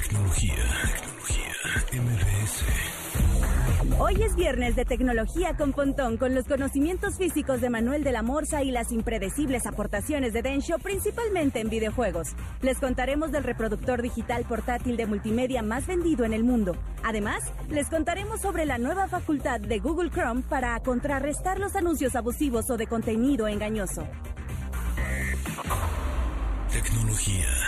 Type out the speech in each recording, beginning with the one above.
Tecnología, tecnología, MBS. Hoy es viernes de tecnología con Pontón, con los conocimientos físicos de Manuel de la Morsa y las impredecibles aportaciones de Densho, principalmente en videojuegos. Les contaremos del reproductor digital portátil de multimedia más vendido en el mundo. Además, les contaremos sobre la nueva facultad de Google Chrome para contrarrestar los anuncios abusivos o de contenido engañoso. Tecnología.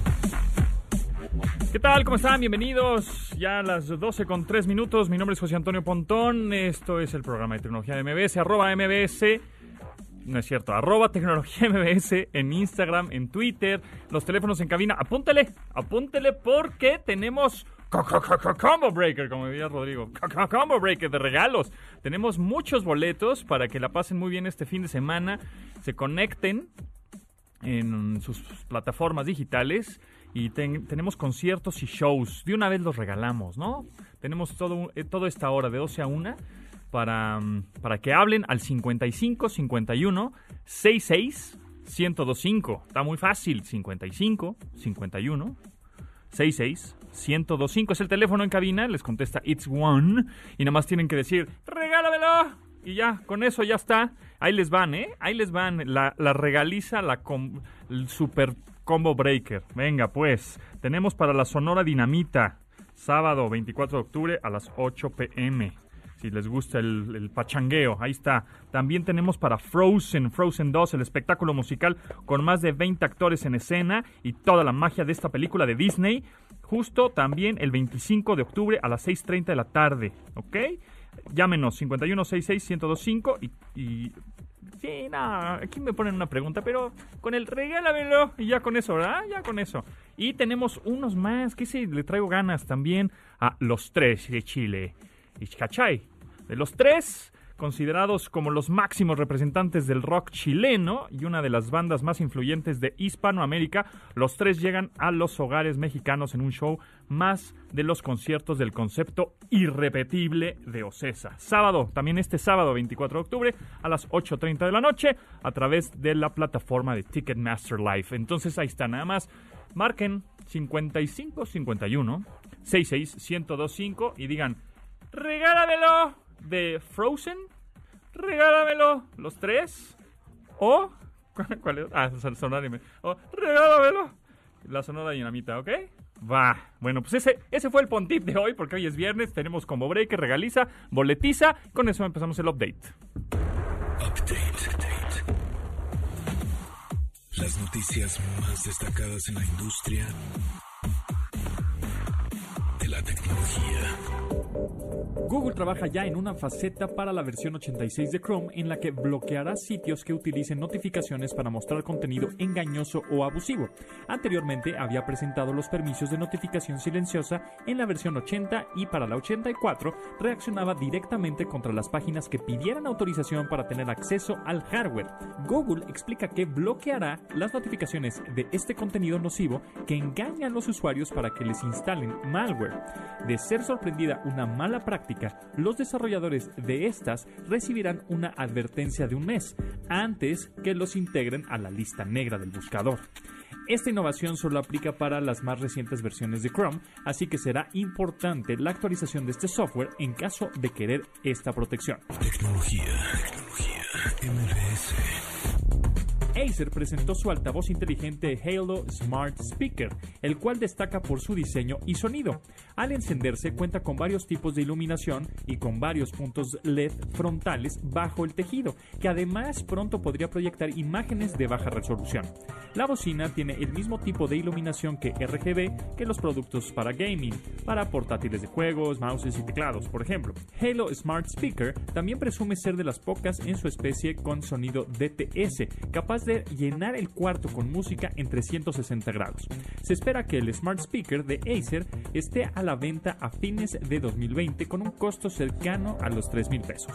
¿Qué tal? ¿Cómo están? Bienvenidos. Ya a las 12 con 3 minutos. Mi nombre es José Antonio Pontón. Esto es el programa de tecnología de MBS. Arroba MBS. No es cierto. Arroba tecnología MBS en Instagram, en Twitter. Los teléfonos en cabina. Apúntele. Apúntele porque tenemos Combo Breaker, como diría Rodrigo. Combo Breaker de regalos. Tenemos muchos boletos para que la pasen muy bien este fin de semana. Se conecten en sus plataformas digitales y tenemos conciertos y shows. De una vez los regalamos, ¿no? Tenemos todo, eh, toda esta hora de 12 a 1 para, mm, para que hablen al 55 51 66 1025. Está muy fácil. 55 51 66 1025 es el teléfono en cabina. Les contesta It's One. Y nada más tienen que decir, regálamelo. Y ya, con eso ya está. Ahí les van, ¿eh? Ahí les van. La, la regaliza la el super combo breaker. Venga, pues. Tenemos para la Sonora Dinamita. Sábado 24 de octubre a las 8 pm. Si les gusta el, el, pachangueo, ahí está. También tenemos para Frozen, Frozen 2, el espectáculo musical con más de 20 actores en escena y toda la magia de esta película de Disney. Justo también el 25 de octubre a las 6.30 de la tarde, ¿ok? Llámenos 5166-1025 y, y Sí, aquí me ponen una pregunta, pero con el regálamelo y ya con eso, ¿verdad? Ya con eso. Y tenemos unos más, que si le traigo ganas también a los tres de Chile. Y ¿cachai? De los tres, considerados como los máximos representantes del rock chileno y una de las bandas más influyentes de Hispanoamérica, los tres llegan a los hogares mexicanos en un show más de los conciertos del concepto irrepetible de Ocesa. Sábado, también este sábado 24 de octubre a las 8.30 de la noche a través de la plataforma de Ticketmaster Live. Entonces ahí está, nada más marquen 5551 66 1025 y digan regálamelo de Frozen, regálamelo los tres. O, ¿cuál es? Ah, Sonora O, regálamelo la Sonora Dinamita, ¿ok? Va. Bueno, pues ese, ese fue el pontip de hoy, porque hoy es viernes, tenemos como break, regaliza, boletiza. Con eso empezamos el update. Update. update. Las noticias más destacadas en la industria de la tecnología. Google trabaja ya en una faceta para la versión 86 de Chrome en la que bloqueará sitios que utilicen notificaciones para mostrar contenido engañoso o abusivo. Anteriormente había presentado los permisos de notificación silenciosa en la versión 80 y para la 84 reaccionaba directamente contra las páginas que pidieran autorización para tener acceso al hardware. Google explica que bloqueará las notificaciones de este contenido nocivo que engaña a los usuarios para que les instalen malware. De ser sorprendida una mala práctica, los desarrolladores de estas recibirán una advertencia de un mes antes que los integren a la lista negra del buscador. Esta innovación solo aplica para las más recientes versiones de Chrome, así que será importante la actualización de este software en caso de querer esta protección. Tecnología, tecnología, Acer presentó su altavoz inteligente Halo Smart Speaker, el cual destaca por su diseño y sonido. Al encenderse cuenta con varios tipos de iluminación y con varios puntos LED frontales bajo el tejido, que además pronto podría proyectar imágenes de baja resolución. La bocina tiene el mismo tipo de iluminación que RGB que los productos para gaming, para portátiles de juegos, mouses y teclados, por ejemplo. Halo Smart Speaker también presume ser de las pocas en su especie con sonido DTS, capaz de llenar el cuarto con música en 360 grados. Se espera que el Smart Speaker de Acer esté a la venta a fines de 2020 con un costo cercano a los 3 mil pesos.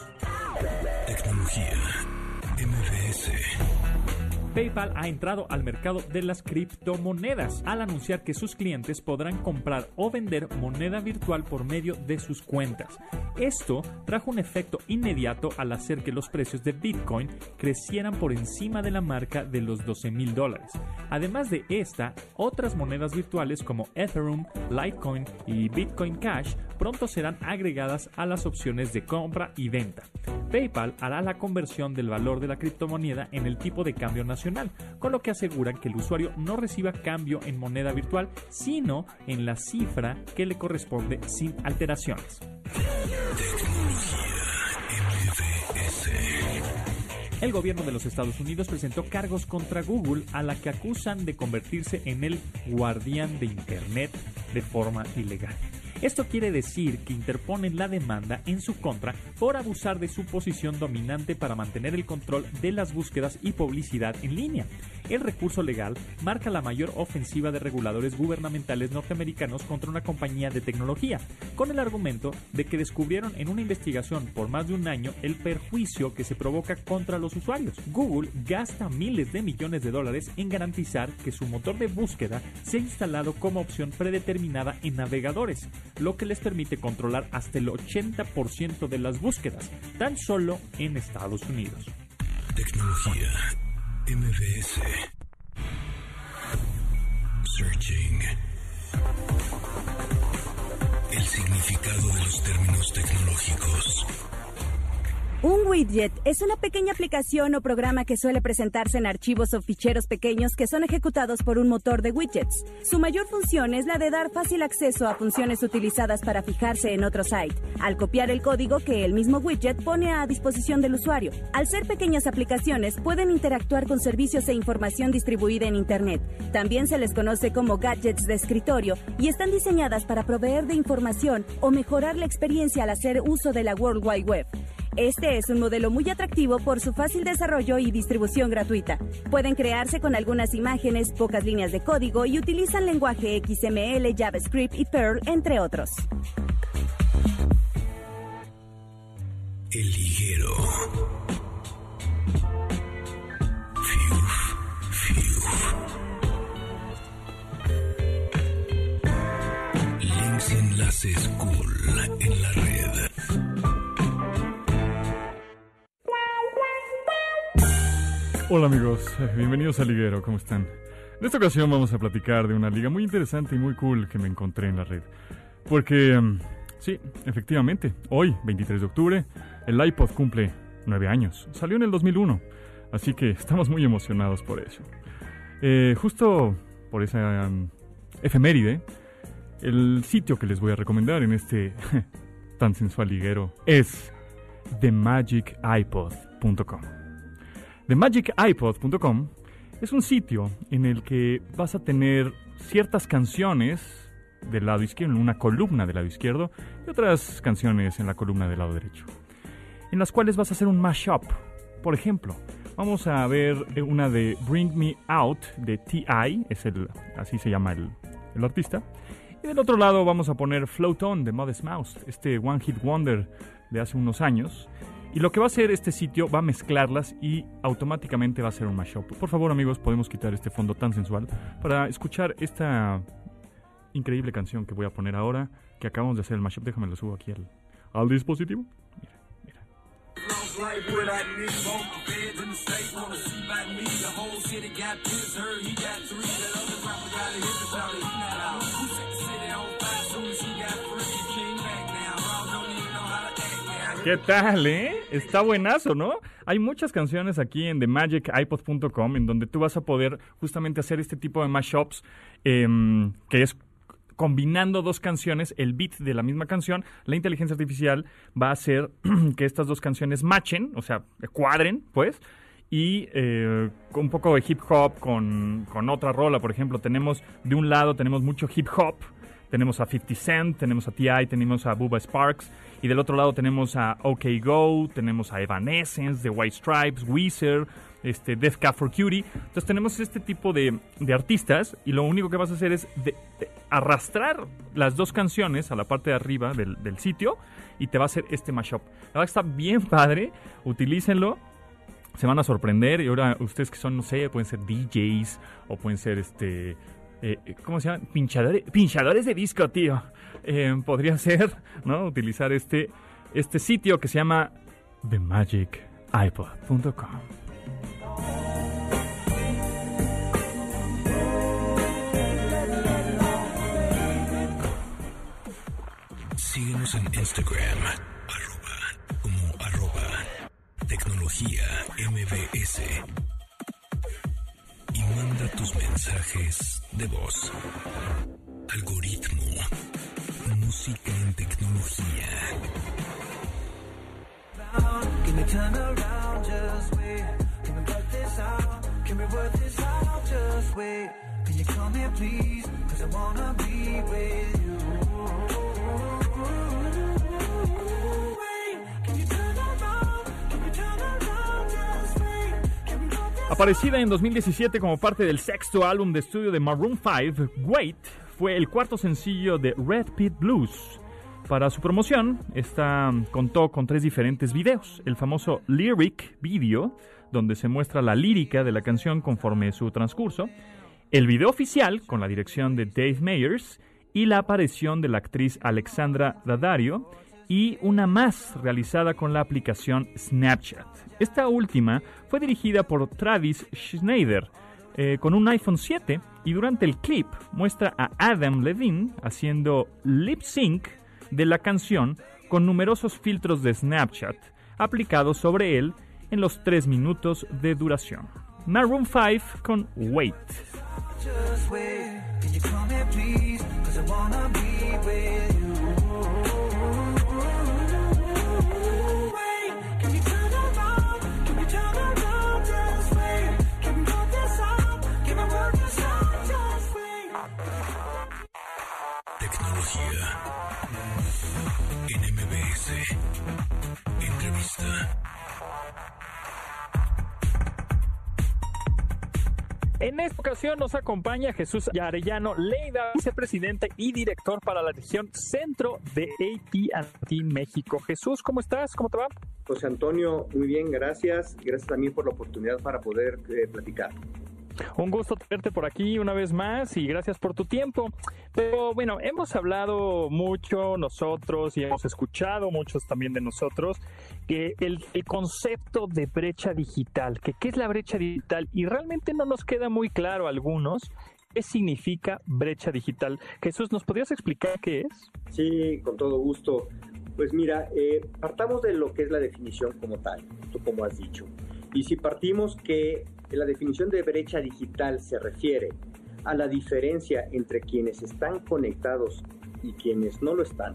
PayPal ha entrado al mercado de las criptomonedas al anunciar que sus clientes podrán comprar o vender moneda virtual por medio de sus cuentas. Esto trajo un efecto inmediato al hacer que los precios de Bitcoin crecieran por encima de la marca de los 12 mil dólares. Además de esta, otras monedas virtuales como Ethereum, Litecoin y Bitcoin Cash pronto serán agregadas a las opciones de compra y venta. PayPal hará la conversión del valor de la criptomoneda en el tipo de cambio nacional, con lo que aseguran que el usuario no reciba cambio en moneda virtual, sino en la cifra que le corresponde sin alteraciones. El gobierno de los Estados Unidos presentó cargos contra Google a la que acusan de convertirse en el guardián de Internet de forma ilegal. Esto quiere decir que interponen la demanda en su contra por abusar de su posición dominante para mantener el control de las búsquedas y publicidad en línea. El recurso legal marca la mayor ofensiva de reguladores gubernamentales norteamericanos contra una compañía de tecnología, con el argumento de que descubrieron en una investigación por más de un año el perjuicio que se provoca contra los usuarios. Google gasta miles de millones de dólares en garantizar que su motor de búsqueda sea instalado como opción predeterminada en navegadores, lo que les permite controlar hasta el 80% de las búsquedas, tan solo en Estados Unidos. Tecnología. MBS. Searching. El significado de los términos tecnológicos. Un widget es una pequeña aplicación o programa que suele presentarse en archivos o ficheros pequeños que son ejecutados por un motor de widgets. Su mayor función es la de dar fácil acceso a funciones utilizadas para fijarse en otro site, al copiar el código que el mismo widget pone a disposición del usuario. Al ser pequeñas aplicaciones, pueden interactuar con servicios e información distribuida en Internet. También se les conoce como gadgets de escritorio y están diseñadas para proveer de información o mejorar la experiencia al hacer uso de la World Wide Web. Este es un modelo muy atractivo por su fácil desarrollo y distribución gratuita. Pueden crearse con algunas imágenes, pocas líneas de código y utilizan lenguaje XML, JavaScript y Perl, entre otros. El fiuf. Links enlaces cool en la red. Hola amigos, bienvenidos a Liguero, ¿cómo están? En esta ocasión vamos a platicar de una liga muy interesante y muy cool que me encontré en la red. Porque, mm, sí, efectivamente, hoy, 23 de octubre, el iPod cumple 9 años. Salió en el 2001, así que estamos muy emocionados por eso. Eh, justo por esa mm, efeméride, el sitio que les voy a recomendar en este tan sensual liguero es themagicipod.com. TheMagicIPod.com es un sitio en el que vas a tener ciertas canciones del lado izquierdo, en una columna del lado izquierdo, y otras canciones en la columna del lado derecho, en las cuales vas a hacer un mashup. Por ejemplo, vamos a ver una de Bring Me Out de T.I., es el, así se llama el, el artista. Y del otro lado vamos a poner Float On de Modest Mouse, este One Hit Wonder de hace unos años. Y lo que va a hacer este sitio va a mezclarlas y automáticamente va a ser un mashup. Por favor, amigos, podemos quitar este fondo tan sensual para escuchar esta increíble canción que voy a poner ahora, que acabamos de hacer el mashup. Déjame lo subo aquí al, al dispositivo. Mira, mira. ¿Qué tal, eh? Está buenazo, ¿no? Hay muchas canciones aquí en themagicipod.com en donde tú vas a poder justamente hacer este tipo de mashups, em, que es combinando dos canciones, el beat de la misma canción, la inteligencia artificial va a hacer que estas dos canciones matchen, o sea, cuadren, pues, y eh, un poco de hip hop con, con otra rola, por ejemplo, tenemos de un lado tenemos mucho hip hop tenemos a 50 Cent, tenemos a T.I., tenemos a Bubba Sparks, y del otro lado tenemos a OK Go, tenemos a Evanescence, The White Stripes, Weezer, este, Death Cab for Cutie. Entonces tenemos este tipo de, artistas y lo único que vas a hacer es arrastrar las dos canciones a la parte de arriba del, del sitio y te va a hacer este mashup. La verdad está bien padre, utilícenlo se van a sorprender y ahora ustedes que son, no sé, pueden ser DJs o pueden ser este... Eh, ¿Cómo se llama? Pinchadores, pinchadores de disco, tío. Eh, podría ser, ¿no? Utilizar este, este sitio que se llama themagicipod.com. Síguenos en Instagram Tecnología MBS. Y manda tus mensajes de voz. Algoritmo. Música en tecnología. Can Aparecida en 2017 como parte del sexto álbum de estudio de Maroon 5, Wait fue el cuarto sencillo de Red Pit Blues. Para su promoción, esta contó con tres diferentes videos. El famoso Lyric Video, donde se muestra la lírica de la canción conforme su transcurso. El video oficial, con la dirección de Dave Meyers. Y la aparición de la actriz Alexandra Daddario y una más realizada con la aplicación Snapchat. Esta última fue dirigida por Travis Schneider eh, con un iPhone 7 y durante el clip muestra a Adam Levine haciendo lip sync de la canción con numerosos filtros de Snapchat aplicados sobre él en los 3 minutos de duración. Maroon 5 con Wait. En esta ocasión nos acompaña Jesús Arellano Leida, vicepresidente y director para la región centro de AT&T México. Jesús, ¿cómo estás? ¿Cómo te va? José Antonio, muy bien, gracias. Gracias también por la oportunidad para poder eh, platicar. Un gusto tenerte por aquí una vez más y gracias por tu tiempo. Pero bueno, hemos hablado mucho nosotros y hemos escuchado muchos también de nosotros que el, concepto de brecha digital, que qué es la brecha digital y realmente no nos queda muy claro a algunos ¿Qué significa brecha digital? Jesús, ¿nos podrías explicar qué es? Sí, con todo gusto. Pues mira, eh, partamos de lo que es la definición como tal, tú como has dicho. Y si partimos que la definición de brecha digital se refiere a la diferencia entre quienes están conectados y quienes no lo están,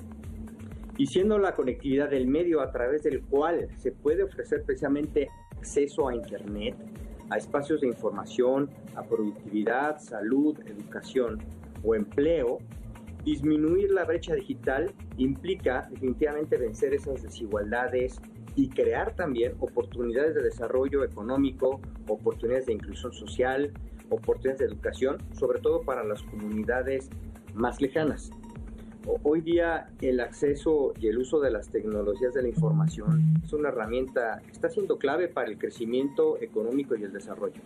y siendo la conectividad del medio a través del cual se puede ofrecer precisamente acceso a Internet, a espacios de información, a productividad, salud, educación o empleo, disminuir la brecha digital implica definitivamente vencer esas desigualdades y crear también oportunidades de desarrollo económico, oportunidades de inclusión social, oportunidades de educación, sobre todo para las comunidades más lejanas. Hoy día el acceso y el uso de las tecnologías de la información es una herramienta que está siendo clave para el crecimiento económico y el desarrollo.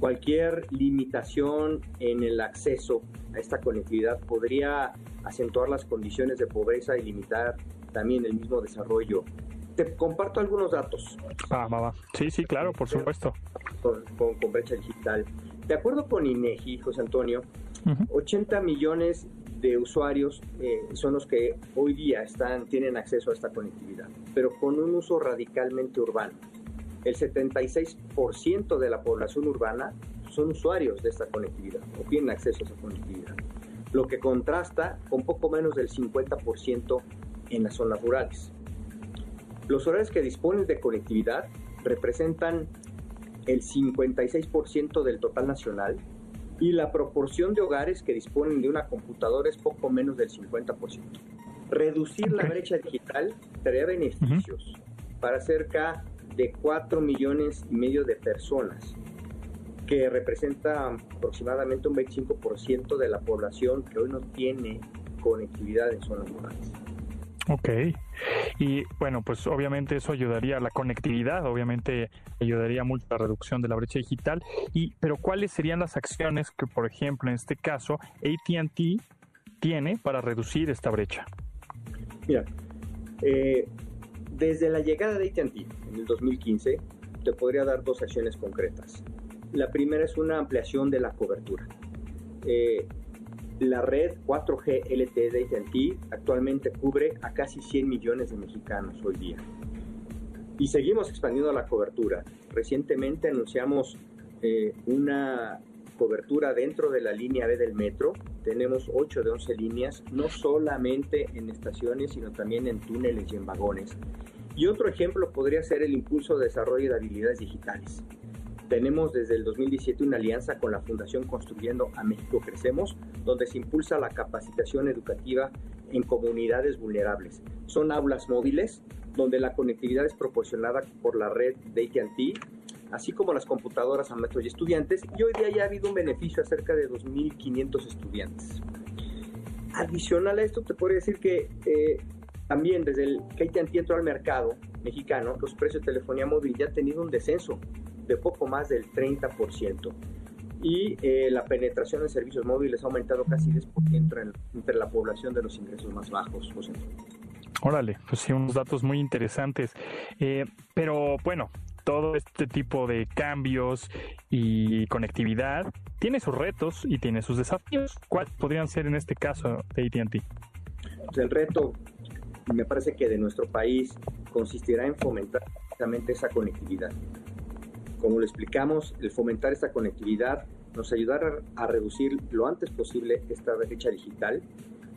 Cualquier limitación en el acceso a esta conectividad podría acentuar las condiciones de pobreza y limitar también el mismo desarrollo te comparto algunos datos. Ah, va, Sí, sí, claro, por supuesto. Con, brecha digital. De acuerdo con INEGI, José Antonio, 80 millones de usuarios eh, son los que hoy día están, tienen acceso a esta conectividad, pero con un uso radicalmente urbano. El 76% de la población urbana son usuarios de esta conectividad o tienen acceso a esa conectividad, lo que contrasta con poco menos del 50% en las zonas rurales. Los horarios que disponen de conectividad representan el 56% del total nacional y la proporción de hogares que disponen de una computadora es poco menos del 50%. Reducir la brecha digital traerá beneficios para cerca de 4 millones y medio de personas, que representa aproximadamente un 25% de la población que hoy no tiene conectividad en zonas rurales. Ok. Y bueno, pues obviamente eso ayudaría a la conectividad, obviamente ayudaría mucho a la reducción de la brecha digital. Y, pero ¿cuáles serían las acciones que, por ejemplo, en este caso, ATT tiene para reducir esta brecha? Mira, eh, desde la llegada de AT&T en el 2015, te podría dar dos acciones concretas. La primera es una ampliación de la cobertura. Eh, la red 4G LTE de AT&T actualmente cubre a casi 100 millones de mexicanos hoy día. Y seguimos expandiendo la cobertura. Recientemente anunciamos eh, una cobertura dentro de la línea B del metro. Tenemos 8 de 11 líneas, no solamente en estaciones, sino también en túneles y en vagones. Y otro ejemplo podría ser el impulso de desarrollo de habilidades digitales. Tenemos desde el 2017 una alianza con la Fundación Construyendo a México Crecemos, donde se impulsa la capacitación educativa en comunidades vulnerables. Son aulas móviles donde la conectividad es proporcionada por la red de AT&T, así como las computadoras a maestros y estudiantes, y hoy día ya ha habido un beneficio a cerca de 2.500 estudiantes. Adicional a esto, te podría decir que eh, también desde el que AT&T entró al mercado mexicano, los precios de telefonía móvil ya han tenido un descenso de poco más del 30%. Y eh, la penetración de servicios móviles ha aumentado casi 10% entre, entre la población de los ingresos más bajos. José. Órale, pues sí, unos datos muy interesantes. Eh, pero bueno, todo este tipo de cambios y conectividad tiene sus retos y tiene sus desafíos. ¿Cuáles podrían ser en este caso de AT&T? Pues el reto, me parece que de nuestro país, consistirá en fomentar precisamente esa conectividad. Como lo explicamos, el fomentar esta conectividad nos ayudará a reducir lo antes posible esta brecha digital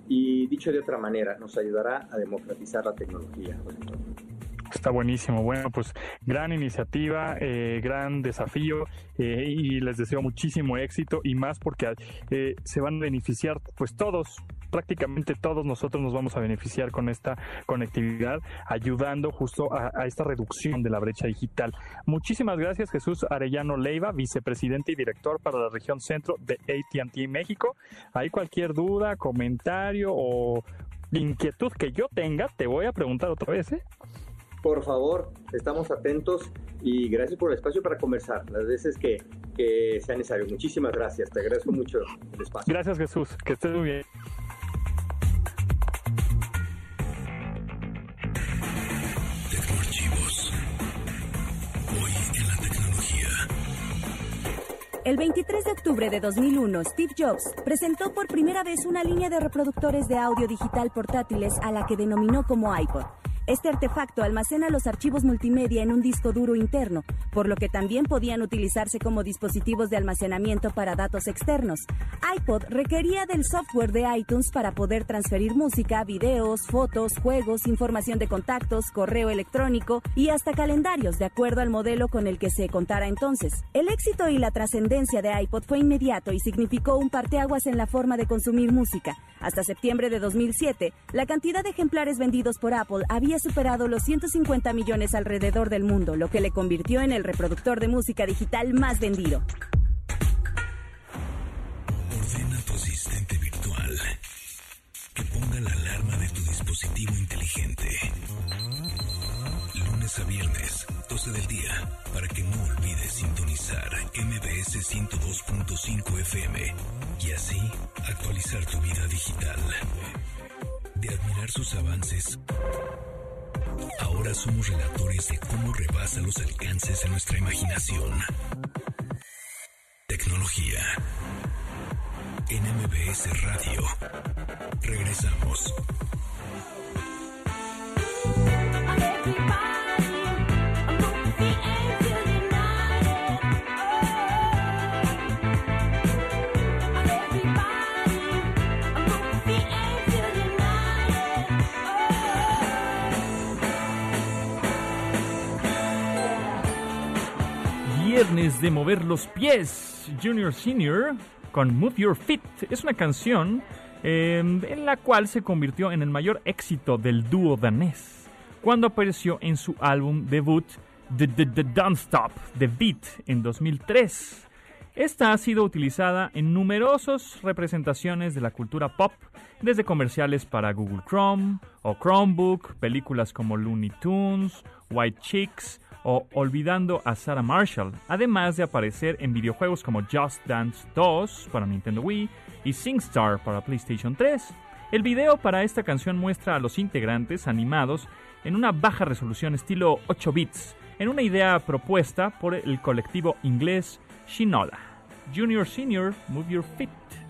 y dicho de otra manera, nos ayudará a democratizar la tecnología. Está buenísimo. Bueno, pues gran iniciativa, eh, gran desafío eh, y les deseo muchísimo éxito y más porque eh, se van a beneficiar pues todos, prácticamente todos nosotros nos vamos a beneficiar con esta conectividad, ayudando justo a, a esta reducción de la brecha digital. Muchísimas gracias Jesús Arellano Leiva, vicepresidente y director para la región centro de AT&T México. Hay cualquier duda, comentario o inquietud que yo tenga, te voy a preguntar otra vez, ¿eh? Por favor, estamos atentos y gracias por el espacio para conversar las veces que, que sea necesario. Muchísimas gracias, te agradezco mucho el espacio. Gracias Jesús, que estés muy bien. El 23 de octubre de 2001, Steve Jobs presentó por primera vez una línea de reproductores de audio digital portátiles a la que denominó como iPod. Este artefacto almacena los archivos multimedia en un disco duro interno, por lo que también podían utilizarse como dispositivos de almacenamiento para datos externos. iPod requería del software de iTunes para poder transferir música, videos, fotos, juegos, información de contactos, correo electrónico y hasta calendarios, de acuerdo al modelo con el que se contara entonces. El éxito y la trascendencia de iPod fue inmediato y significó un parteaguas en la forma de consumir música. Hasta septiembre de 2007, la cantidad de ejemplares vendidos por Apple había superado los 150 millones alrededor del mundo, lo que le convirtió en el reproductor de música digital más vendido. Rebasa los alcances de nuestra imaginación. De mover los pies. Junior Senior con Move Your Feet. Es una canción eh, en la cual se convirtió en el mayor éxito del dúo danés cuando apareció en su álbum debut The, The- The Don't Stop, The Beat, en 2003. Esta ha sido utilizada en numerosas representaciones de la cultura pop, desde comerciales para Google Chrome o Chromebook, películas como Looney Tunes, White Chicks o Olvidando a Sarah Marshall, además de aparecer en videojuegos como Just Dance 2 para Nintendo Wii y SingStar para PlayStation 3. El video para esta canción muestra a los integrantes animados en una baja resolución estilo 8 bits, en una idea propuesta por el colectivo inglés Shinola. Junior Senior, Move Your Feet.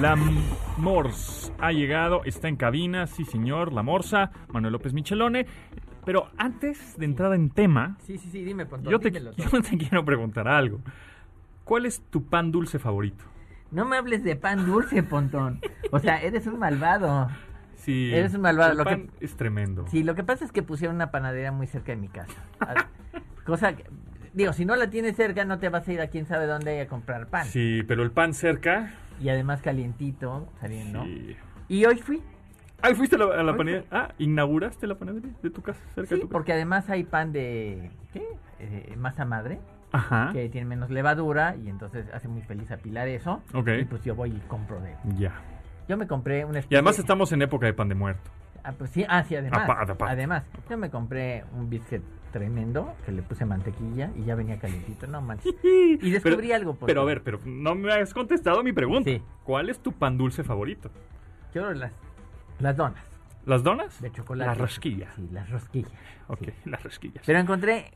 La M- Mors ha llegado, está en cabina, sí señor, la Morsa, Manuel López Michelone. Pero antes de entrar en tema, Sí, sí, sí, dime, Pontón, yo te, dímelo yo todo. te quiero preguntar algo. ¿Cuál es tu pan dulce favorito? No me hables de pan dulce, Pontón. O sea, eres un malvado. Sí, Eres un malvado, el lo que- pan es tremendo. Sí, lo que pasa es que pusieron una panadería muy cerca de mi casa. A- Cosa que, digo, si no la tienes cerca, no te vas a ir a quién sabe dónde a comprar pan. Sí, pero el pan cerca. Y además calientito, saliendo. sí. Y hoy fui, Ah, fuiste a la, a panadería. Ah, ¿inauguraste la panadería de tu casa? Cerca de sí, tu casa. porque además hay pan de, ¿qué? Eh, masa madre, Ajá. que tiene menos levadura y entonces hace muy feliz apilar eso. Ok. Y pues yo voy y compro de Ya. Yo me compré una Y además estamos en época de pan de muerto. Ah, pues sí, ah, sí, además. Apa- aparte. Además, yo me compré un biscuit tremendo que le puse mantequilla y ya venía calientito, no manches. Y descubrí Pero- algo. por Pero a ver, pero no me has contestado mi pregunta. Sí. ¿Cuál es tu pan dulce favorito? Yo las, las donas ¿Las donas? de chocolate. Las rosquillas. Sí, las rosquillas. Ok, sí. las rosquillas. Pero encontré,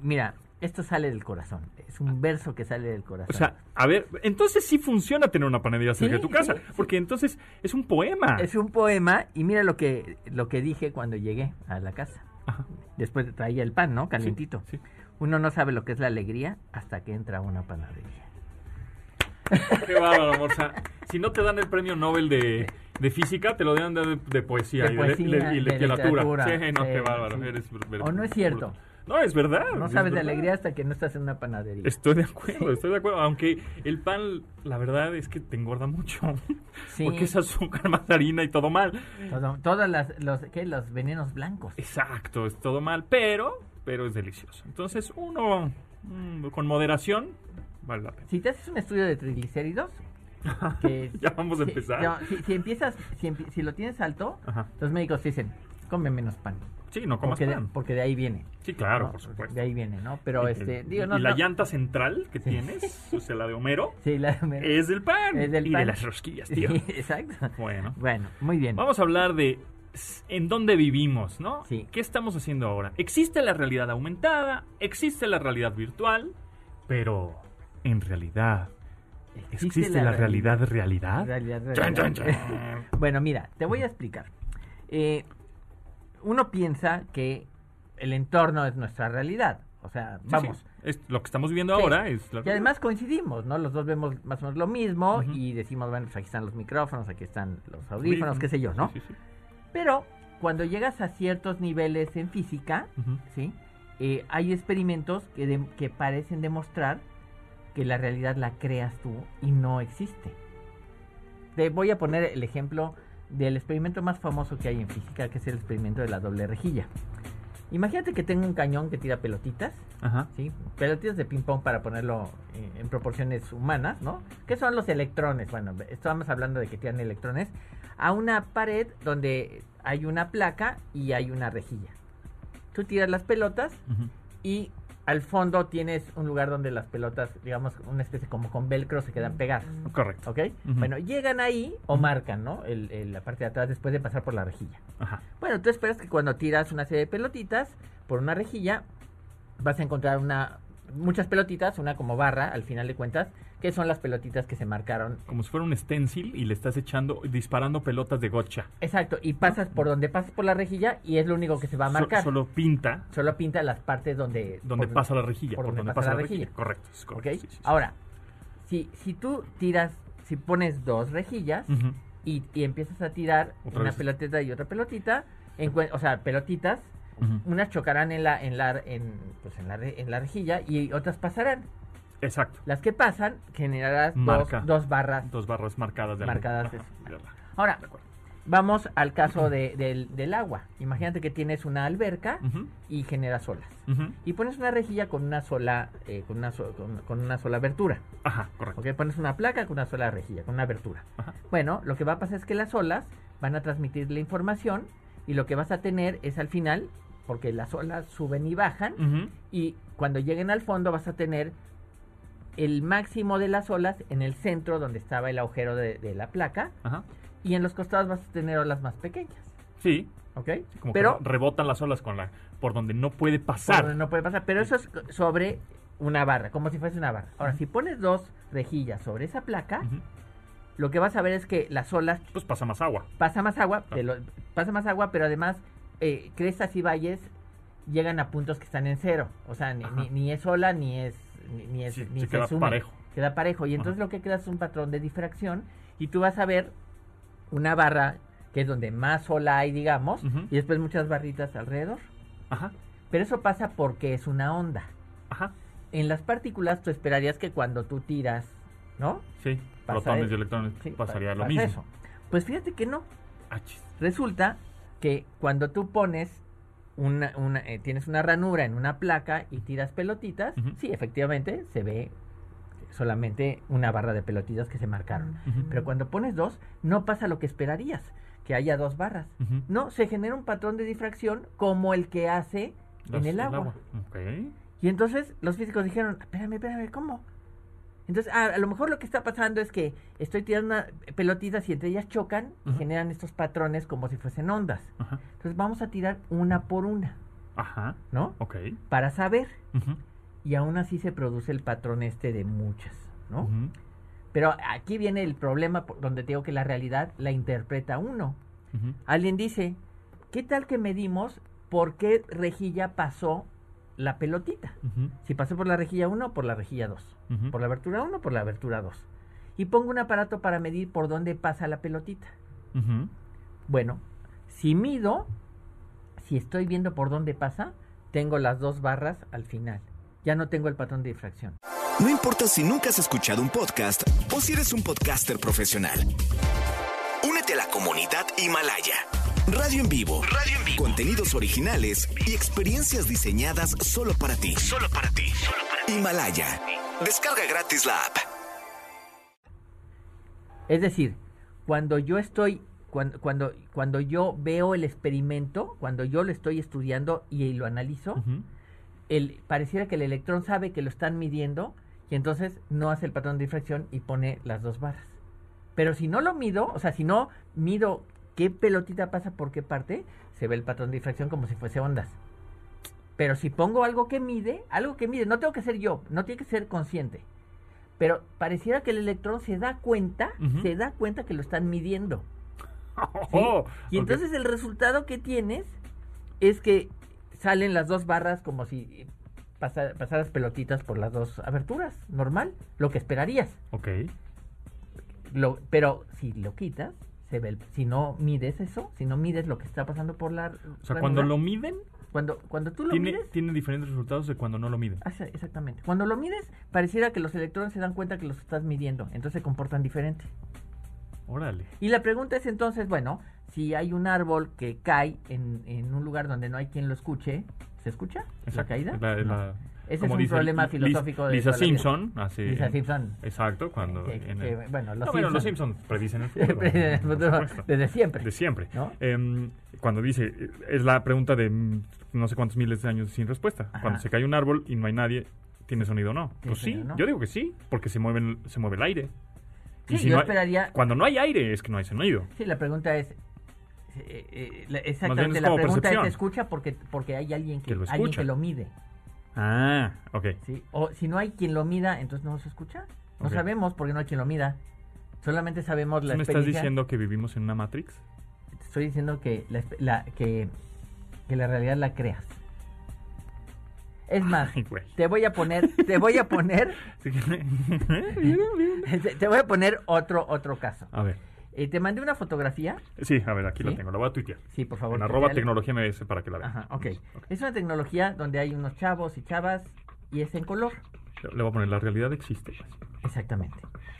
mira, esto sale del corazón. Es un verso que sale del corazón. O sea, a ver, entonces sí funciona tener una panadería cerca Sí, de tu casa. sí. Porque entonces es un poema. es un poema y mira lo que, lo que dije cuando llegué a la casa. Ajá. Después traía el pan, ¿no? Calientito. Sí, sí. Uno no sabe lo que es la alegría hasta que entra a una panadería. Qué bárbaro, sea, si no te dan el premio Nobel de, de física, te lo dan de, de poesía, De y, poesía, y de, literatura. Sí, no, qué bárbaro. Eres ver- ¿O no es cierto? No, es verdad. No es sabes de alegría hasta que no estás en una panadería. Estoy de acuerdo, estoy de acuerdo. Aunque el pan, la verdad es que te engorda mucho. Sí. Porque es azúcar, más harina y todo mal. Todo- todas las, los, ¿qué? los venenos blancos. Exacto, es todo mal, pero, pero es delicioso. Entonces, uno mm, con moderación vale la pena. Si te haces un estudio de triglicéridos, que Ya vamos a si- empezar. no, si, si empiezas, si, si lo tienes alto, Ajá. los médicos dicen, come menos pan. Sí, no comas porque, de, pan. porque de ahí viene. Sí, claro, ¿no? por supuesto. De ahí viene, ¿no? Pero Y- este, y, digo, no, y la no- llanta central que tienes, o sea, la de Homero, Sí, la- es del pan. Es del y pan. de las rosquillas, tío. Sí, exacto. Bueno. Bueno, muy bien. Vamos a hablar de en dónde vivimos, ¿no? Sí. ¿Qué estamos haciendo ahora? Existe la realidad aumentada, existe la realidad virtual, pero en realidad existe, la, realidad realidad. Realidad, realidad. chan. bueno, mira, te voy a explicar. Eh, uno piensa que el entorno es nuestra realidad. O sea, vamos. sí, es lo que estamos viendo Sí. ahora es la Y además coincidimos, ¿no? Los dos vemos más o menos lo mismo y decimos, bueno, pues aquí están los micrófonos, aquí están los audífonos, qué sé yo, ¿no? Sí, sí, sí. Pero cuando llegas a ciertos niveles en física. ¿sí? Eh, hay experimentos que, de- que parecen demostrar que la realidad la creas tú y no existe. Te voy a poner el ejemplo del experimento más famoso que hay en física, que es el experimento de la doble rejilla. Imagínate que tengo un cañón que tira pelotitas, Ajá. ¿sí? Pelotitas de ping-pong para ponerlo eh, en proporciones humanas, ¿no? ¿Qué son los electrones? Bueno, estamos hablando de que tiran electrones a una pared donde hay una placa y hay una rejilla. Tú tiras las pelotas y al fondo tienes un lugar donde las pelotas, digamos, una especie como con velcro se quedan pegadas. Correcto. ¿Ok? Bueno, llegan ahí o marcan, ¿no? El- el- la parte de atrás después de pasar por la rejilla. Ajá. Bueno, tú esperas que cuando tiras una serie de pelotitas por una rejilla, vas a encontrar una, muchas pelotitas, una como barra, al final de cuentas, que son las pelotitas que se marcaron. Como si fuera un stencil y le estás echando, disparando pelotas de gotcha. Exacto, y pasas por donde pasas por la rejilla y es lo único que se va a So- marcar. solo pinta Solo pinta las partes donde... donde por- pasa la rejilla. por Por, donde donde pasa la la rejilla. rejilla. Correcto. correcto, sí, sí. Ahora, si, si tú tiras, si pones dos rejillas y, y empiezas a tirar Otra una vez. pelotita y otra pelotita, encue- o sea, pelotitas, Unas chocarán en la, en la, en, pues en la, en la rejilla y otras pasarán. Exacto. Las que pasan generarás dos, Marca. dos barras. Dos barras marcadas de Marcadas de-. Ahora, De vamos al caso de- del, del agua. Imagínate que tienes una alberca y generas olas. Y pones una rejilla con una sola, eh, con, una so- con, con una sola abertura. Ajá, correcto. ¿ok? Pones una placa con una sola rejilla, con una abertura. Ajá. Bueno, lo que va a pasar es que las olas van a transmitir la información y lo que vas a tener es al final, porque las olas suben y bajan, y cuando lleguen al fondo vas a tener el máximo de las olas en el centro donde estaba el agujero de, de la placa Ajá. y en los costados vas a tener olas más pequeñas, Sí, ¿ok? como pero que rebotan las olas con la por donde no puede por pasar. donde no puede pasar, pero eso es sobre una barra, como si fuese una barra. Ahora, si pones dos rejillas sobre esa placa, lo que vas a ver es que las olas Pues pasa más agua. pasa más agua, Ah. lo- pasa más agua, pero además eh, crestas y valles llegan a puntos que están en cero, o sea, ni, Ajá. ni- ni es ola ni es ni, ni es Sí, ni se se queda parejo. queda parejo y entonces Ajá. lo que queda es un patrón de difracción y tú vas a ver una barra que es donde más ola hay, digamos, y después muchas barritas alrededor. Ajá, Pero eso pasa porque es una onda. ajá. En las partículas tú esperarías que cuando tú tiras, ¿no? Sí, protones y electrones Sí, pasaría pa- lo mismo. eso. Pues fíjate que no. Ah, chis. Resulta que cuando tú pones una, una eh, tienes una ranura en una placa y tiras pelotitas, sí, efectivamente se ve solamente una barra de pelotitas que se marcaron. Pero cuando pones dos, no pasa lo que esperarías, que haya dos barras. No, se genera un patrón de difracción como el que hace en el agua. Y entonces los físicos dijeron, espérame, espérame, ¿cómo? Entonces, a lo mejor lo que está pasando es que estoy tirando una- pelotitas y entre ellas chocan y generan estos patrones como si fuesen ondas. Entonces vamos a tirar una por una, Ajá. ¿no? Ok. Para saber. Y aún así se produce el patrón este de muchas, ¿no? Pero aquí viene el problema por- donde te digo que la realidad la interpreta uno. Alguien dice, ¿qué tal que medimos por qué rejilla pasó la pelotita? Si pasó por la rejilla 1 por la rejilla 2. Ujú. Por la abertura 1 por la abertura 2. Y pongo un aparato para medir por dónde pasa la pelotita. Bueno, si mido, si estoy viendo por dónde pasa, tengo las dos barras al final. Ya no tengo el patrón de difracción. No importa si nunca has escuchado un podcast o si eres un podcaster profesional. Únete a la comunidad Himalaya. Radio en vivo. Radio en vivo. Contenidos originales y experiencias diseñadas solo para ti. Solo para ti. Himalaya. Descarga gratis la app. Es decir, cuando yo estoy, cuando, cuando, cuando yo veo el experimento, cuando yo lo estoy estudiando y lo analizo, el, pareciera que el electrón sabe que lo están midiendo y entonces no hace el patrón de difracción y pone las dos barras. Pero si no lo mido, o sea, si no mido qué pelotita pasa por qué parte, se ve el patrón de difracción como si fuese ondas. Pero si pongo algo que mide, algo que mide, no tengo que ser yo, no tiene que ser consciente. Pero pareciera que el electrón se da cuenta, se da cuenta que lo están midiendo. ¿sí? Oh, y entonces el resultado que tienes es que salen las dos barras como si pasa- pasaras pelotitas por las dos aberturas, normal, lo que esperarías. Ok. Lo, pero si lo quitas, se ve el- si no mides eso, si no mides lo que está pasando por la O sea, cuando lo miden, cuando cuando tú lo tiene, mides tiene diferentes resultados de cuando no lo miden. Ah, Exactamente. Cuando lo mides, pareciera que los electrones se dan cuenta que los estás midiendo, entonces se comportan diferente. Órale. Y la pregunta es entonces, bueno, si hay un árbol que cae en, en un lugar donde no hay quien lo escuche, ¿se escucha la Exacto. caída? La- No. Ese como es un dice problema filosófico de Lisa la vida. Simpson hace... Lisa Simpson. Exacto, cuando... Que- en que, el- bueno, los No, bueno, los Simpson- Simpsons predicen el futuro. Predicen el por futuro supuesto. desde siempre. De siempre. ¿No? Em, cuando dice, es la pregunta de no sé cuántos miles de años sin respuesta. Ajá. Cuando se cae un árbol y no hay nadie, ¿tiene sonido o no? ¿Tiene Pues sí, no? yo digo que sí, porque se, mueven, se mueve el aire. Sí, si yo no hay- esperaría- cuando no hay aire es que no hay sonido. Sí, la pregunta es... eh, eh, exactamente, es la pregunta es, percepción. ¿se escucha porque, porque hay alguien que, Que lo alguien que lo mide? Ah, ok. ¿sí? O si no hay quien lo mida, entonces no se escucha. No Ok. sabemos porque no hay quien lo mida. Solamente sabemos la ¿Tú me estás diciendo que vivimos en una Matrix? Te estoy diciendo que la, que, que la realidad la creas. Es más, Ay, te voy a poner, te voy a poner, te te voy a poner otro, otro caso. a ver. Eh, te mandé una fotografía. Sí, a ver, aquí ¿Sí? la tengo. La voy a tuitear. Sí, por favor. En arroba tecnología MBS para que la vean. Ajá, ok. Es una tecnología donde hay unos chavos y chavas y es en color. Le voy a poner la realidad existe. Exactamente.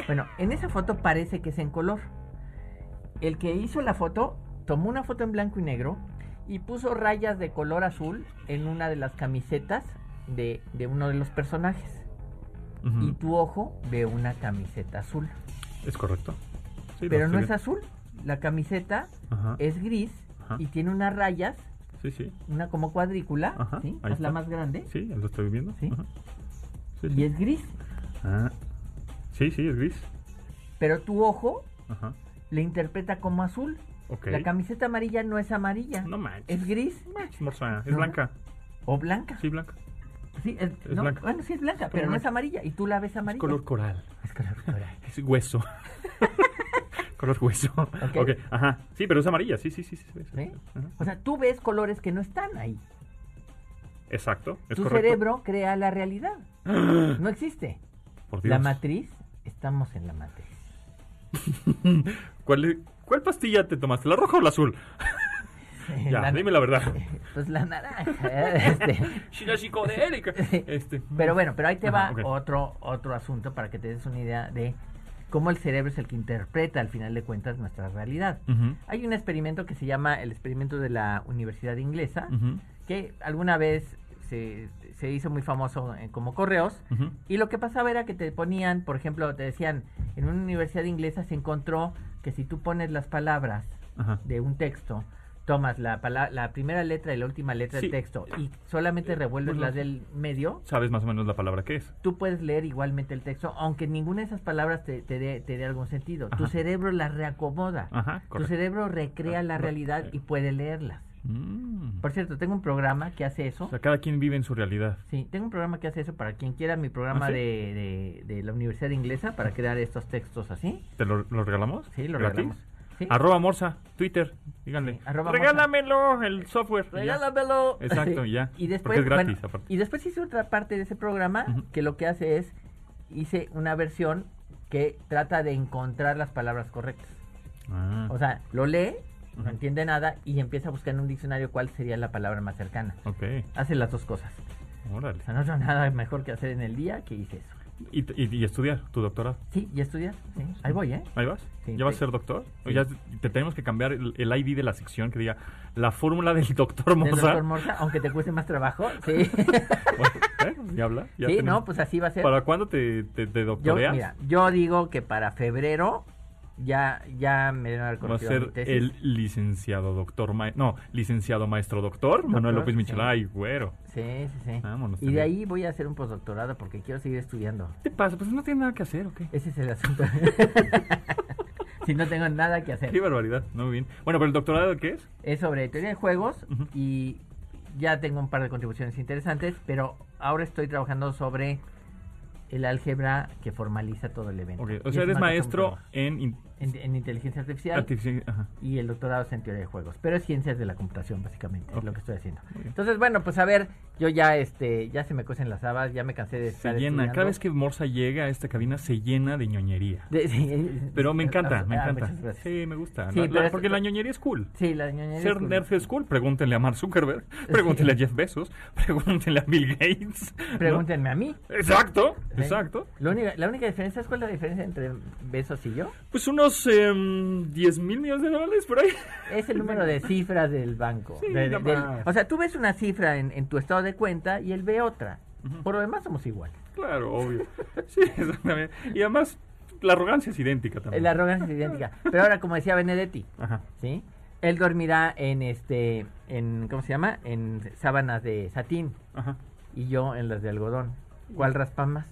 Bueno, en esa foto parece que es en color. El que hizo la foto tomó una foto en blanco y negro y puso rayas de color azul en una de las camisetas de, de uno de los personajes. Y tu ojo ve una camiseta azul. Es correcto. Sí, Pero no es azul. La camiseta Ajá. es gris Ajá. y tiene unas rayas, Sí, sí. una como cuadrícula. Ajá, ¿sí? ahí Hazla está. más grande. Sí, lo estoy viendo. Sí. Y es gris. Ah. Sí, sí, es gris. Pero tu ojo le interpreta como azul. Ok. La camiseta amarilla no es amarilla. No manches. Es gris Es morsa, es No. blanca. o blanca. Sí, blanca. Sí, es, Es no, blanca. Bueno, sí es blanca, pero no es amarilla. Y tú la ves Es amarilla. color coral. Es color coral. Es hueso. color hueso. ok, ajá. Sí, pero es amarilla. Sí, sí, sí. sí, sí. O sea, tú ves colores que no están ahí. Exacto. Es tu correcto. cerebro crea la realidad. No existe. Por La Dios. matriz, estamos en la matriz. ¿Cuál, ¿Cuál pastilla te tomaste? ¿La roja o la azul? Ya, La- dime la verdad. Pues la naranja. este. La psicodélica. Este. Pero bueno, pero ahí te va otro, otro asunto para que te des una idea de cómo el cerebro es el que interpreta al final de cuentas nuestra realidad. Hay un experimento que se llama el experimento de la Universidad Inglesa, que alguna vez se, se hizo muy famoso eh, como correos. Y lo que pasaba era que te ponían, por ejemplo, te decían, en una universidad inglesa se encontró que si tú pones las palabras de un texto, tomas la, pala- la primera letra y la última letra Sí. del texto y solamente revuelves bueno, las del medio, Sabes más o menos la palabra que es. tú puedes leer igualmente el texto, aunque ninguna de esas palabras te, te dé, te dé algún sentido. Tu cerebro las reacomoda. Ajá, Tu cerebro recrea la Ah, realidad ok. y puede leerlas. Mm. Por cierto, tengo un programa que hace eso. O sea, cada quien vive en su realidad. Sí, tengo un programa que hace eso para quien quiera mi programa ¿Ah, sí? de, de, de la Universidad Inglesa para crear estos textos así. ¿Te lo, lo regalamos? Sí, lo ¿Gratis? regalamos. Sí. Arroba Morsa, Twitter, díganle. Sí, Regálamelo, el software. Regálamelo. Exacto, ya. Y después, Porque es gratis, bueno, aparte. y después hice otra parte de ese programa que lo que hace es, hice una versión que trata de encontrar las palabras correctas. Ah, O sea, lo lee, no entiende nada y empieza a buscar en un diccionario cuál sería la palabra más cercana. ok. Hace las dos cosas. Órale. O sea, no tengo nada mejor que hacer en el día que hice eso. ¿Y, y, y estudiar tu doctorado? Sí, y estudiar. Sí. Ahí voy, ¿eh? ¿Ahí vas? Sí, ¿Ya vas a ser doctor? ¿O Sí. ya te tenemos que cambiar el, el ID de la sección que diga la fórmula del doctor Del Moza? doctor Morsa, aunque te cueste más trabajo. Sí. Bueno, ¿eh? ¿Ya habla? ¿Ya sí, no, pues así va a ser. ¿Para cuándo te, te, te Yo, doctoreas? mira, yo digo que para febrero ya, ya me deben haber Va a mi ser tesis. el licenciado doctor, ma- no, licenciado maestro doctor, Manuel López sí. Michel. Ay, güero. Sí, sí, sí. Vámonos y de ahí voy a hacer un postdoctorado porque quiero seguir estudiando. ¿Qué te pasa? Pues no tiene nada que hacer, ¿o qué? Ese es el asunto. si no tengo nada que hacer. Qué barbaridad, muy bien. Bueno, pero el doctorado, ¿qué es? Es sobre teoría de juegos y ya tengo un par de contribuciones interesantes, pero ahora estoy trabajando sobre el álgebra que formaliza todo el evento. Ok, Y O sea, es eres maestro en en, en inteligencia artificial. artifici- ajá. y el doctorado es en teoría de juegos, pero es ciencias de la computación básicamente, es lo que estoy haciendo. Entonces, bueno, pues a ver, yo ya este ya se me cosen las habas, ya me cansé de estar Se llena. estudiando. Cada vez que Morsa llega a esta cabina, se llena de ñoñería. De- sí, Pero me encanta, me ah, encanta. muchas gracias. Sí, me gusta. Sí, La- es- porque la ñoñería es cool. Sí, la ñoñería Ser es cool. nerd es cool. Pregúntenle a Mark Zuckerberg, pregúntenle a Jeff Bezos, pregúntenle a Bill Gates. ¿no? Pregúntenme a mí. Exacto, exacto. La única, la única diferencia, ¿cuál es la diferencia entre Besos y yo? Pues unos em, 10 mil millones de dólares por ahí. Es el número de cifras del banco. Sí, De- nada del- más. o sea, tú ves una cifra en, en tu estado de cuenta y él ve otra. Por lo demás somos iguales. Claro, obvio. Sí, exactamente. Y además, la arrogancia es idéntica también. La arrogancia es idéntica. Pero ahora, como decía Benedetti, Ajá. ¿sí? Él dormirá en este, en, ¿cómo se llama? En sábanas de satín Ajá. y yo en las de algodón. ¿Cuál raspa más?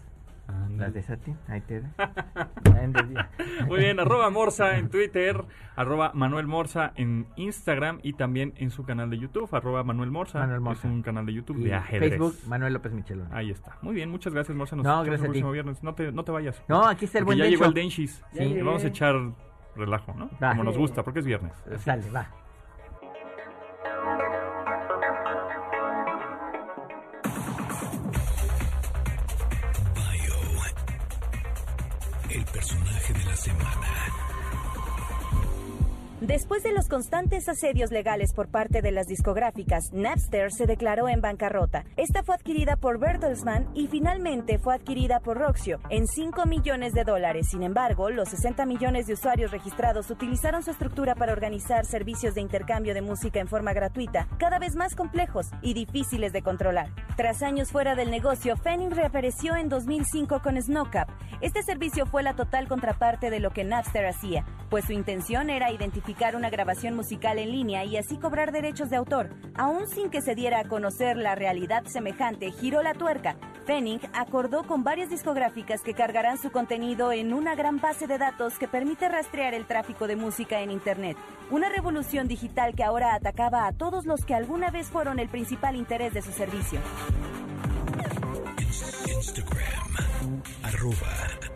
Las de Satín, ahí te. Muy bien, arroba Morsa en Twitter, arroba Manuel Morsa en Instagram y también en su canal de YouTube, arroba Manuel Morsa. Manuel Morsa. Es un canal de YouTube Y de ajedrez. Facebook, Manuel López Michelón. Ahí está. Muy bien, muchas gracias, Morsa. Nos No, gracias el a ti. próximo viernes. No te, no te vayas. No, aquí está el buen ya llegó el. Denchis. Llegué. vamos a echar relajo, ¿no? Va. Como nos gusta, porque es viernes. Sale, va. Después de los constantes asedios legales por parte de las discográficas, Napster se declaró en bancarrota. Esta fue adquirida por Bertelsmann y finalmente fue adquirida por Roxio en 5 millones de dólares. Sin embargo, los 60 millones de usuarios registrados utilizaron su estructura para organizar servicios de intercambio de música en forma gratuita, cada vez más complejos y difíciles de controlar. Tras años fuera del negocio, Fanning reapareció en 2005 con Snowcap. Este servicio fue la total contraparte de lo que Napster hacía, pues su intención era identificar una grabación musical en línea y así cobrar derechos de autor. Aún sin que se diera a conocer la realidad semejante, giró la tuerca. Fanning acordó con varias discográficas que cargarán su contenido en una gran base de datos que permite rastrear el tráfico de música en Internet. Una revolución digital que ahora atacaba a todos los que alguna vez fueron el principal interés de su servicio. Instagram. Arroba.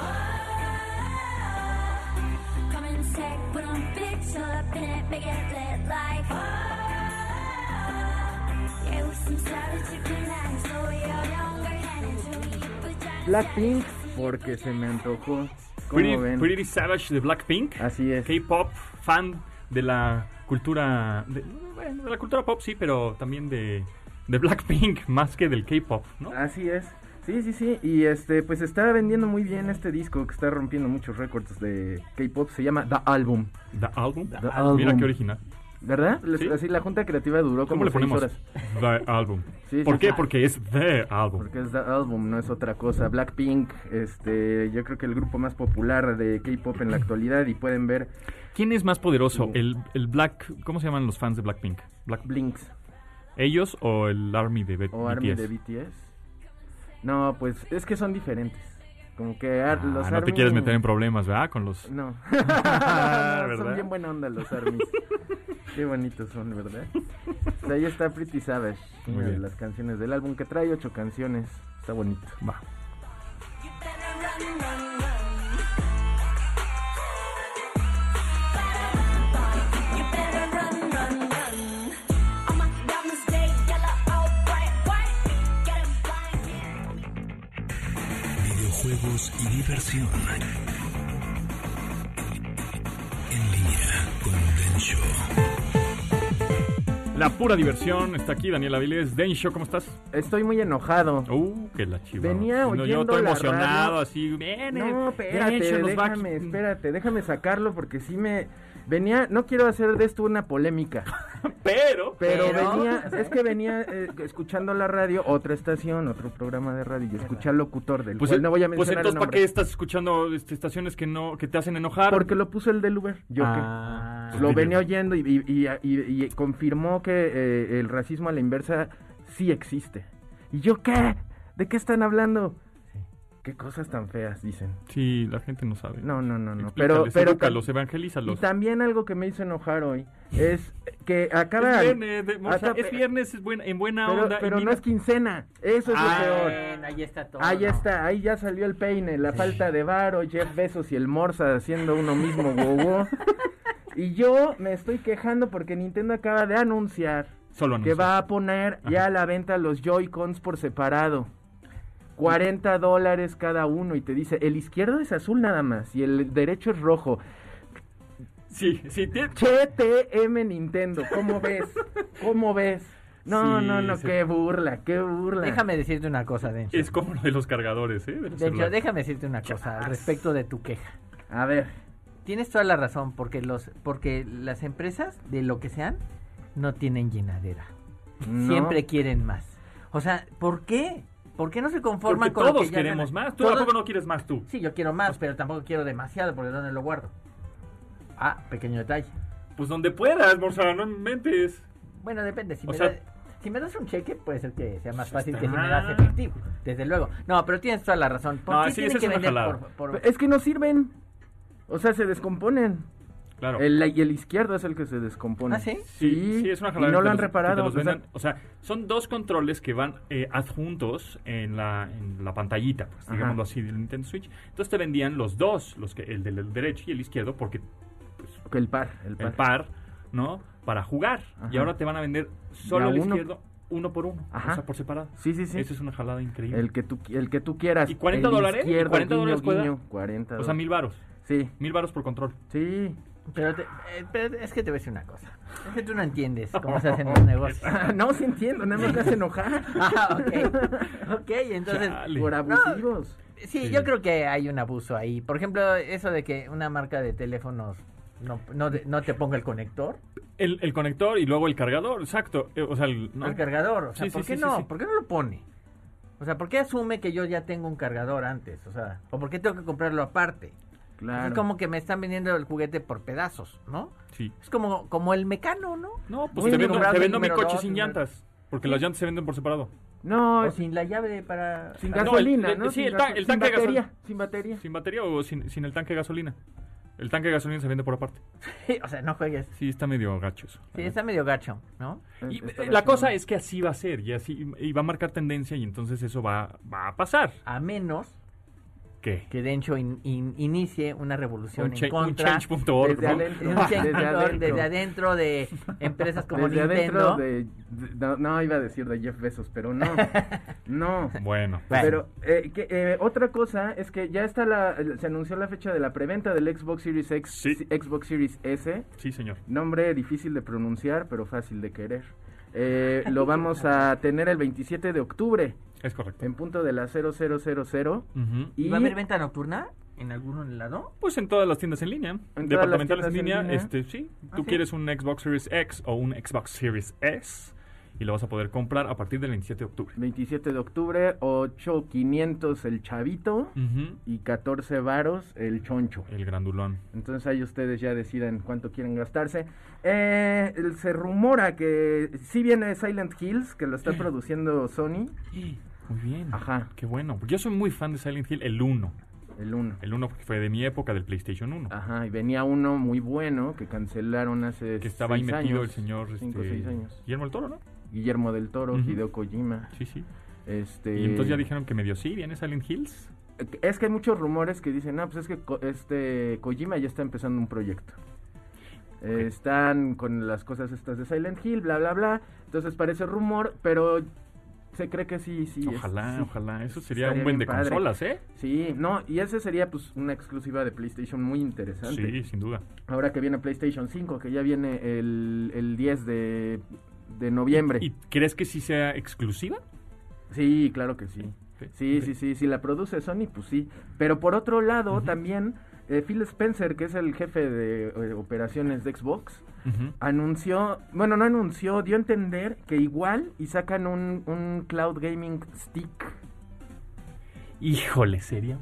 Blackpink, porque se me antojó. Pretty, Savage de Blackpink. Así es. K-pop, fan de la cultura. De, bueno, de la cultura pop, sí, pero también de, de Blackpink más que del K-pop, ¿no? Así es. Sí, sí, sí. Y este, pues está vendiendo muy bien este disco que está rompiendo muchos récords de K-pop. Se llama The Album. The Album. The Mira Album. qué original. ¿Verdad? Sí. Así la junta creativa duró ¿Cómo como le seis ponemos? horas. The Album. Sí, ¿Por sí, qué? Porque es The Album. Porque es The Album, no es otra cosa. Blackpink, este, yo creo que el grupo más popular de K-pop en la actualidad y pueden ver ¿Quién es más poderoso? ¿El, el Black. ¿Cómo se llaman los fans de Blackpink? Black, Blinks ¿Ellos o el Army de B- o BTS? Army de BTS. No, pues es que son diferentes. Como que Ah, los no te quieres meter en problemas, ¿verdad? Con los. No. Son bien buena onda los Armies. Qué bonitos son, ¿verdad? Pues ahí está Pretty Savage, una de las canciones del álbum que trae ocho canciones. Está bonito. Va. Diversión. En línea con Densho. La pura diversión está aquí, Daniel Avilés. Densho, ¿cómo estás? Estoy muy enojado. Uh, que la chiva. Venía No, Yo oyendo estoy la emocionado, radio. así. Viene. No, espérate, Densho nos va a- déjame, espérate, déjame sacarlo porque sí me venía, no quiero hacer de esto una polémica, Pero. pero, Pero- venía, es que venía eh, escuchando la radio, otra estación, otro programa de radio y escuché al locutor del Pues, cual no voy a pues mencionar entonces, el ¿para qué estás escuchando este, estaciones que no que te hacen enojar? porque lo puso el del Uber, yo Ah, que lo venía oyendo y, y- y- y- y confirmó que eh, el racismo a la inversa sí existe. ¿Y yo qué? ¿De qué están hablando? Qué cosas tan feas dicen. Sí, la gente no sabe. No, no, no, no. Pero, Explícales, pero tam- evangelízalos. Y también algo que me hizo enojar hoy es que acaba Es viernes, de- o sea, acaba- es viernes es buena- en buena pero, onda. pero no mira- es quincena. Eso es Ah, lo peor. Bueno, ahí está todo. Ahí está, ahí ya salió el peine, la falta de varo, Jeff Bezos y el Morsa haciendo uno mismo gogo. y yo me estoy quejando porque Nintendo acaba de anunciar Solo que va a poner ya a la venta los Joy-Cons por separado. 40 dólares cada uno y te dice, el izquierdo es azul nada más y el derecho es rojo. Sí, sí. te- TM Nintendo, ¿cómo ves? ¿Cómo ves? No, Sí, no, no, qué burla, qué burla. Déjame decirte una cosa, Dencho. Es como lo de los cargadores, ¿eh? De los Dencho, déjame decirte una cosa al respecto de tu queja. A ver, tienes toda la razón, porque los, porque las empresas, de lo que sean, no tienen llenadera. No. Siempre quieren más. O sea, ¿por qué? ¿Por qué no se conforman Porque con lo todos que ya queremos ganan? más. Tú Todos- tampoco no quieres más tú. Sí, yo quiero más, pero tampoco quiero demasiado, porque ¿dónde lo guardo? Ah, pequeño detalle. Pues donde puedas, Morsa, no mentes. Bueno, depende. Si, O me, sea- da- si me das un cheque, puede ser que sea más Pues fácil que si está. me das efectivo. Desde luego. No, pero tienes toda la razón. ¿Por No, qué sí, tienen esa que es una vender por, por- Es que no sirven. O sea, se descomponen. Claro. El, y el izquierdo es el que se descompone. ¿Ah, sí? Sí, sí, es una y jalada no que lo han los- reparado. los o sea, vendan. O sea, son dos controles que van eh, adjuntos en la, en la pantallita, pues, digámoslo así, del Nintendo Switch. Entonces te vendían los dos, los que, el del derecho y el izquierdo, porque que el par. El par. el par, ¿no? Para jugar. Y ahora te van a vender solo el uno. izquierdo, uno por uno. Ajá. O sea, por separado. Sí, sí, sí. Eso es una jalada increíble. El que tú, el que tú quieras. ¿Y 40 El dólares? izquierdo, 40 guiño, dólares puede guiño, dar? 40 O sea, mil varos. Sí, Mil varos por control. sí. Pero, te- eh, pero es que te voy a decir una cosa. Es que tú no entiendes cómo se hacen los negocios. No, sí entiendo, nada más me hace enojar. Ah, ok. Ok, entonces... Chale. Por abusivos. Sí, Sí. yo creo que hay un abuso ahí. Por ejemplo, eso de que una marca de teléfonos no, no, no te ponga el conector, El, el conector y luego el cargador, exacto. Eh, O sea, el, ¿no? el cargador. O sea, Sí, ¿por sí, qué no? ¿Por qué no lo pone? O sea, ¿por qué asume que yo ya tengo un cargador antes? O sea, ¿o por qué tengo que comprarlo aparte? Claro. Es como que me están vendiendo el juguete por pedazos, ¿no? Sí. Es como, como el mecano, ¿no? No, pues te vendo, te vendo mi coche dos, sin número- llantas. Porque las llantas se venden por separado. No, O sin la llave para... sin No, el- gasolina, ¿no? sí, Sin el ta- el sin tanque de batería. gasolina. Sin batería. ¿Sin batería o sin, sin el tanque de gasolina? El tanque de gasolina se vende por aparte. o sea, no juegues. Sí, está medio gacho eso. Sí, está medio gacho, ¿no? Y, Está eh, la cosa es que así va a ser y así y va a marcar tendencia y entonces eso va, va a pasar. A menos ¿Qué? que Dencho in- in- inicie una revolución Un, en un contra... change.org, Desde ¿no? adentro. un Desde adentro. desde adentro de empresas como Desde Nintendo. adentro de, de- no, no, iba a decir de Jeff Bezos, pero no. No. Bueno. Pero eh, que, eh, otra cosa es que ya está la, se anunció la fecha de la preventa del Xbox Series X, Sí. Xbox Series S, sí, señor. nombre difícil de pronunciar, pero fácil de querer. Eh, lo vamos a tener el 27 de octubre, Es correcto. en punto de las 0000. Ujú. Y ¿Va a haber venta nocturna en algún lado? Pues en todas las tiendas en línea, departamentales las en línea, en línea. este sí, ¿Ah, tú sí? quieres un Xbox Series X o un Xbox Series S y lo vas a poder comprar a partir del 27 de octubre. 27 de octubre, 8500 el chavito y 14 varos el choncho. El grandulón. Entonces ahí ustedes ya decidan cuánto quieren gastarse. Eh, el- se rumora que sí viene Silent Hills, que lo está produciendo Sony, Muy bien. Ajá. Qué bueno. Yo soy muy fan de Silent Hill, el 1. el 1. El 1 porque fue de mi época del PlayStation 1. Ajá, y venía uno muy bueno que cancelaron hace que estaba ahí seis metido años, el señor cinco o este, seis años. Guillermo del Toro, ¿no? Guillermo del Toro. Hideo Kojima. Sí, sí. Este, Y entonces ya dijeron que medio sí, viene Silent Hills. Es que hay muchos rumores que dicen, no, pues es que este Kojima ya está empezando un proyecto. Eh, están con las cosas estas de Silent Hill, bla, bla, bla. Entonces parece rumor, pero se cree que sí, sí. es- ojalá, sí. ojalá. Eso sería Estaría un buen de padre. consolas, ¿eh? Sí, no, y ese sería pues una exclusiva de PlayStation muy interesante. Sí, sin duda. Ahora que viene PlayStation 5, que ya viene el, el 10 de, de noviembre. ¿Y crees que sí sea exclusiva? Sí, claro que sí. Sí, Sí, sí, sí, si la produce Sony, pues sí. Pero por otro lado, también eh, Phil Spencer, que es el jefe de eh, operaciones de Xbox, anunció, bueno, no anunció, dio a entender que igual y sacan un, un Cloud Gaming Stick. Híjole, ¿serio?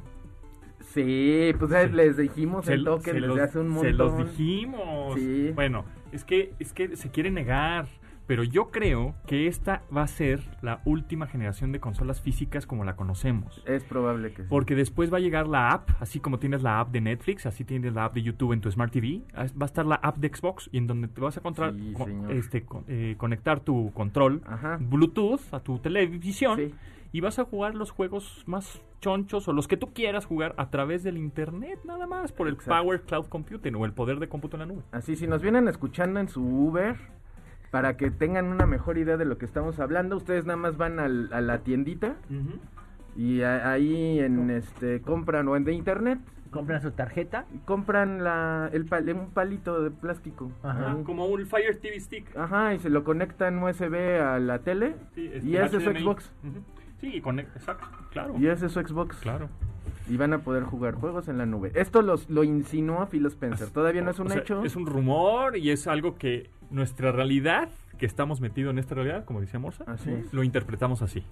Sí, pues les dijimos el se desde los- hace un montón. Se los dijimos. Sí. Bueno, es que, es que se quiere negar. Pero yo creo que esta va a ser la última generación de consolas físicas como la conocemos. Es probable que sí. Porque después va a llegar la app, así como tienes la app de Netflix, así tienes la app de YouTube en tu Smart TV, ah, va a estar la app de Xbox y en donde te vas a encontrar, Sí, este, eh, conectar tu control Ajá. Bluetooth a tu televisión Sí. y vas a jugar los juegos más chonchos o los que tú quieras jugar a través del internet nada más por el Exacto. Power Cloud Computing o el poder de cómputo en la nube. Así, si nos vienen escuchando en su Uber, para que tengan una mejor idea de lo que estamos hablando, ustedes nada más van al- a la tiendita y a- ahí en este compran o en de internet Compran su tarjeta. compran la el pal- un palito de plástico. Ajá. Ahí. como un Fire TV Stick. Ajá, y se lo conectan USB a la tele Sí, este, y ese es su. Xbox. Ujú. Sí, conecta, exacto, claro. Y ese es su Xbox. Claro. Y van a poder jugar juegos en la nube. Esto los, lo insinuó Phil Spencer. Todavía no es un O sea, hecho. Es un rumor y es algo que nuestra realidad, que estamos metidos en esta realidad, como decía Morsa, Así lo interpretamos así.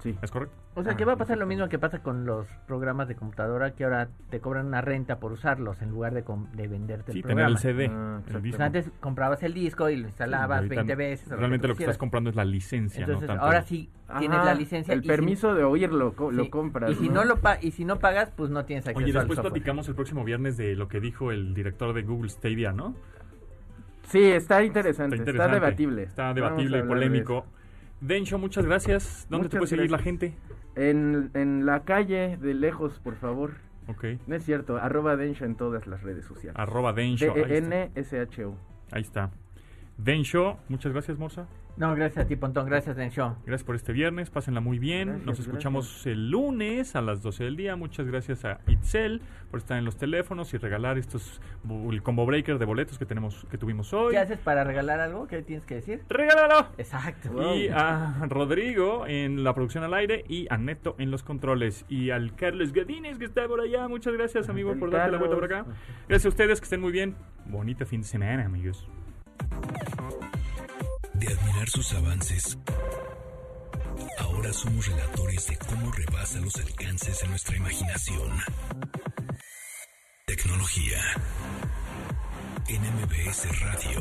Sí. ¿Es correcto? O sea, que va a pasar lo mismo que pasa con los programas de computadora, que ahora te cobran una renta por usarlos en lugar de, com- de venderte Sí, el tener programa. el CD, Ah, el O disco. sea, antes comprabas el disco y lo instalabas Ahorita 20 veces. Realmente lo que estás comprando es la licencia, Entonces, no tanto ahora sí Ajá, tienes la licencia. El y si- permiso de oírlo, co- lo sí, compras. Y si no, lo pa- y si no pagas, pues no tienes acceso Oye, después platicamos el próximo viernes de lo que dijo el director de Google Stadia, ¿no? Sí, está interesante, Está está, interesante. debatible. Está debatible y polémico. Densho, muchas gracias. ¿Dónde te Muchas puede seguir la gente? En, en la calle, de lejos, por favor. Ok. No es cierto, arroba Densho en todas las redes sociales. Arroba Densho. D-E-N-S-H-O. Ahí está. Densho, muchas gracias, Morsa. No, gracias a ti, Pontón. Gracias, Densho. Gracias por este viernes, pásenla muy bien. Gracias, Nos escuchamos el lunes a las 12 del día. Muchas gracias a Itzel por estar en los teléfonos y regalar estos el combo breaker de boletos que tenemos que tuvimos hoy. ¿Qué haces para regalar algo? ¿Qué tienes que decir? ¡Regálalo! Exacto. Y a Rodrigo en la producción al aire y a Neto en los controles. Y al Carlos Gadines que está por allá. Muchas gracias, amigo, por darte la vuelta por acá. Gracias a ustedes, que estén muy bien. Bonito fin de semana, amigos. De admirar sus avances, ahora somos relatores de cómo rebasa los alcances de nuestra imaginación. Tecnología. En MBS Radio.